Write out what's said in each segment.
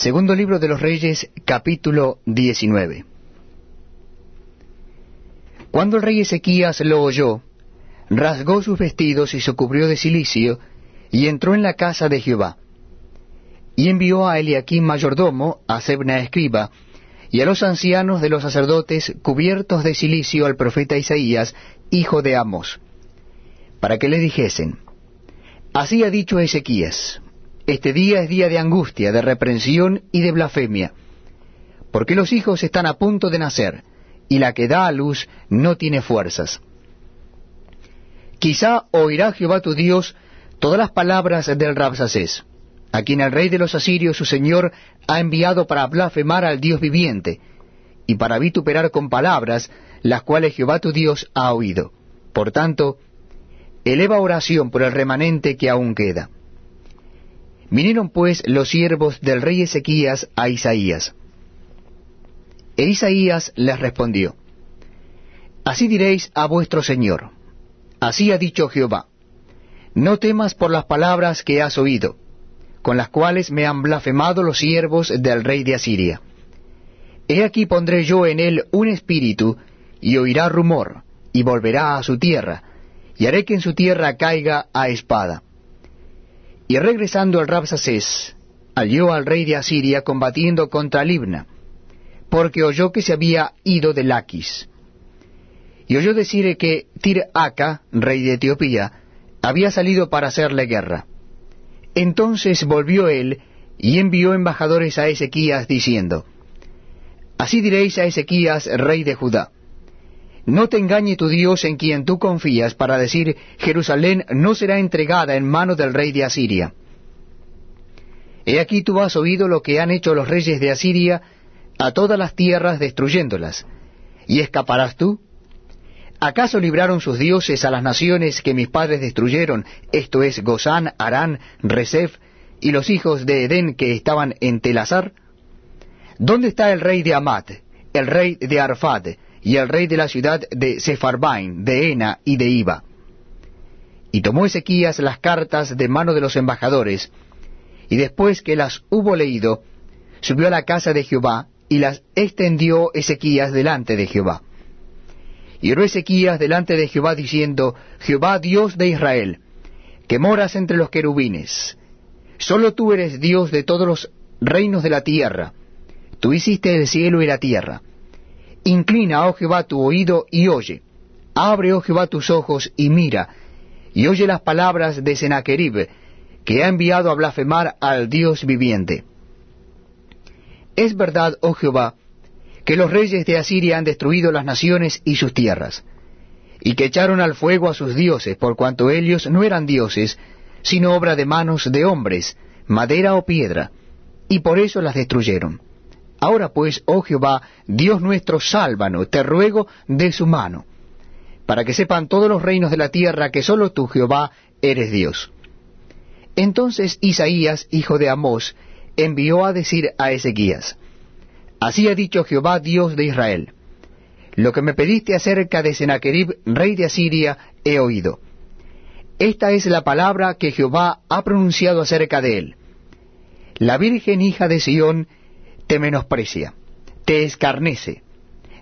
Segundo libro de los Reyes, capítulo 19. Cuando el rey Ezequías lo oyó, rasgó sus vestidos y se cubrió de cilicio, y entró en la casa de Jehová. Y envió a Eliaquim mayordomo, a Sebna escriba, y a los ancianos de los sacerdotes cubiertos de cilicio al profeta Isaías, hijo de Amos, para que le dijesen, Así ha dicho Ezequías, este día es día de angustia, de reprensión y de blasfemia, porque los hijos están a punto de nacer, y la que da a luz no tiene fuerzas. Quizá oirá Jehová tu Dios todas las palabras del Rabsacés, a quien el rey de los asirios su señor ha enviado para blasfemar al Dios viviente, y para vituperar con palabras las cuales Jehová tu Dios ha oído. Por tanto, eleva oración por el remanente que aún queda. Vinieron pues los siervos del rey Ezequías a Isaías. E Isaías les respondió, Así diréis a vuestro Señor, así ha dicho Jehová, no temas por las palabras que has oído, con las cuales me han blasfemado los siervos del rey de Asiria. He aquí pondré yo en él un espíritu, y oirá rumor, y volverá a su tierra, y haré que en su tierra caiga a espada. Y regresando el Rabsacés, halló al rey de Asiria combatiendo contra Libna, porque oyó que se había ido de Laquis. Y oyó decir que Tir-Aca, rey de Etiopía, había salido para hacerle guerra. Entonces volvió él y envió embajadores a Ezequías diciendo, Así diréis a Ezequías, rey de Judá, no te engañe tu Dios en quien tú confías para decir, Jerusalén no será entregada en mano del rey de Asiria. He aquí tú has oído lo que han hecho los reyes de Asiria a todas las tierras destruyéndolas. ¿Y escaparás tú? ¿Acaso libraron sus dioses a las naciones que mis padres destruyeron, esto es Gozán, Arán, Resef, y los hijos de Edén que estaban en Telazar? ¿Dónde está el rey de Amat, el rey de Arfad, y el rey de la ciudad de Sepharbaim, de Ena y de Iba. Y tomó Ezequías las cartas de mano de los embajadores, y después que las hubo leído, subió a la casa de Jehová, y las extendió Ezequías delante de Jehová. Y oró Ezequías delante de Jehová diciendo, Jehová Dios de Israel, que moras entre los querubines, solo tú eres Dios de todos los reinos de la tierra, tú hiciste el cielo y la tierra Inclina, oh Jehová, tu oído y oye. Abre, oh Jehová, tus ojos y mira, y oye las palabras de Sennacherib, que ha enviado a blasfemar al Dios viviente. Es verdad, oh Jehová, que los reyes de Asiria han destruido las naciones y sus tierras, y que echaron al fuego a sus dioses, por cuanto ellos no eran dioses, sino obra de manos de hombres, madera o piedra, y por eso las destruyeron. Ahora pues, oh Jehová, Dios nuestro, sálvanos, te ruego de su mano, para que sepan todos los reinos de la tierra que sólo tú, Jehová, eres Dios. Entonces Isaías, hijo de Amós, envió a decir a Ezequías, Así ha dicho Jehová, Dios de Israel, lo que me pediste acerca de Sennacherib, rey de Asiria, he oído. Esta es la palabra que Jehová ha pronunciado acerca de él. La Virgen hija de Sión te menosprecia, te escarnece.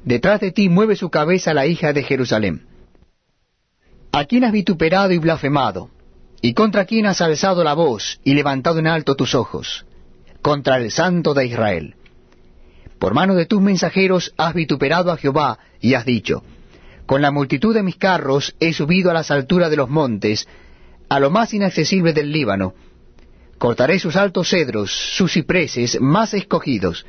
Detrás de ti mueve su cabeza la hija de Jerusalén. ¿A quién has vituperado y blasfemado? ¿Y contra quién has alzado la voz y levantado en alto tus ojos? Contra el Santo de Israel. Por mano de tus mensajeros has vituperado a Jehová y has dicho, Con la multitud de mis carros he subido a las alturas de los montes, a lo más inaccesible del Líbano, Cortaré sus altos cedros, sus cipreses más escogidos.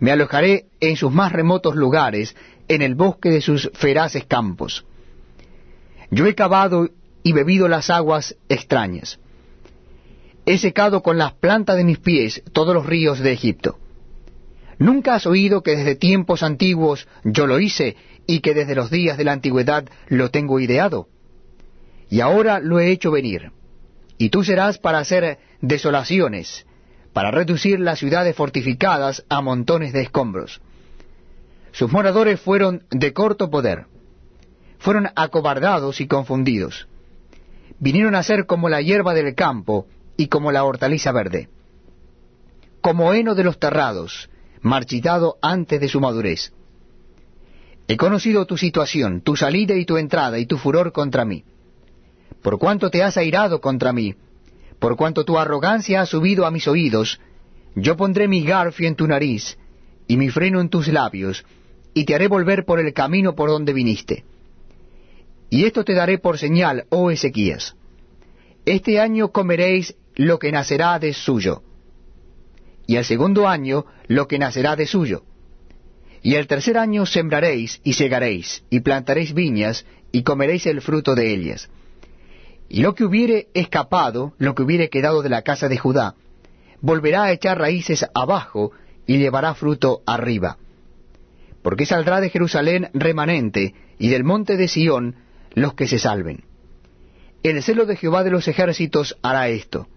Me alojaré en sus más remotos lugares, en el bosque de sus feraces campos. Yo he cavado y bebido las aguas extrañas. He secado con las plantas de mis pies todos los ríos de Egipto. ¿Nunca has oído que desde tiempos antiguos yo lo hice y que desde los días de la antigüedad lo tengo ideado? Y ahora lo he hecho venir y tú serás para hacer desolaciones, para reducir las ciudades fortificadas a montones de escombros. Sus moradores fueron de corto poder, fueron acobardados y confundidos. Vinieron a ser como la hierba del campo y como la hortaliza verde. como heno de los terrados, marchitado antes de su madurez. He conocido tu situación, tu salida y tu entrada, y tu furor contra mí. Por cuanto te has airado contra mí, por cuanto tu arrogancia ha subido a mis oídos, yo pondré mi garfio en tu nariz, y mi freno en tus labios, y te haré volver por el camino por donde viniste. Y esto te daré por señal, oh Ezequías. Este año comeréis lo que nacerá de suyo, y el segundo año lo que nacerá de suyo y el tercer año sembraréis y segaréis, y plantaréis viñas, y comeréis el fruto de ellas. Y lo que hubiere escapado, lo que hubiere quedado de la casa de Judá, volverá a echar raíces abajo, y llevará fruto arriba. Porque saldrá de Jerusalén remanente, y del monte de Sión los que se salven. El celo de Jehová de los ejércitos hará esto.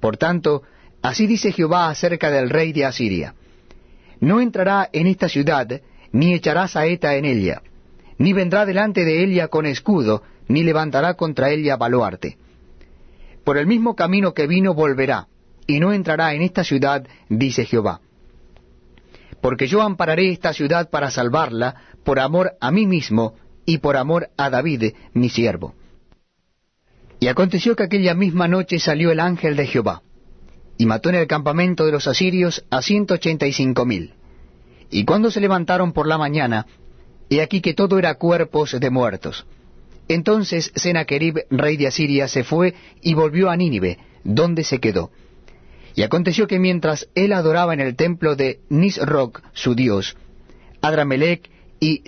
Por tanto, así dice Jehová acerca del rey de Asiria no entrará en esta ciudad, ni echará saeta en ella, ni vendrá delante de ella con escudo, ni levantará contra ella baluarte. Por el mismo camino que vino volverá, y no entrará en esta ciudad, dice Jehová. Porque yo ampararé esta ciudad para salvarla, por amor a mí mismo, y por amor a David, mi siervo. Y aconteció que aquella misma noche salió el ángel de Jehová y mató en el campamento de los asirios a ciento ochenta y cinco mil. Y cuando se levantaron por la mañana, he aquí que todo era cuerpos de muertos. Entonces Sennacherib, rey de Asiria, se fue y volvió a Nínive, donde se quedó. Y aconteció que mientras él adoraba en el templo de Nisroch, su dios, Adramelech y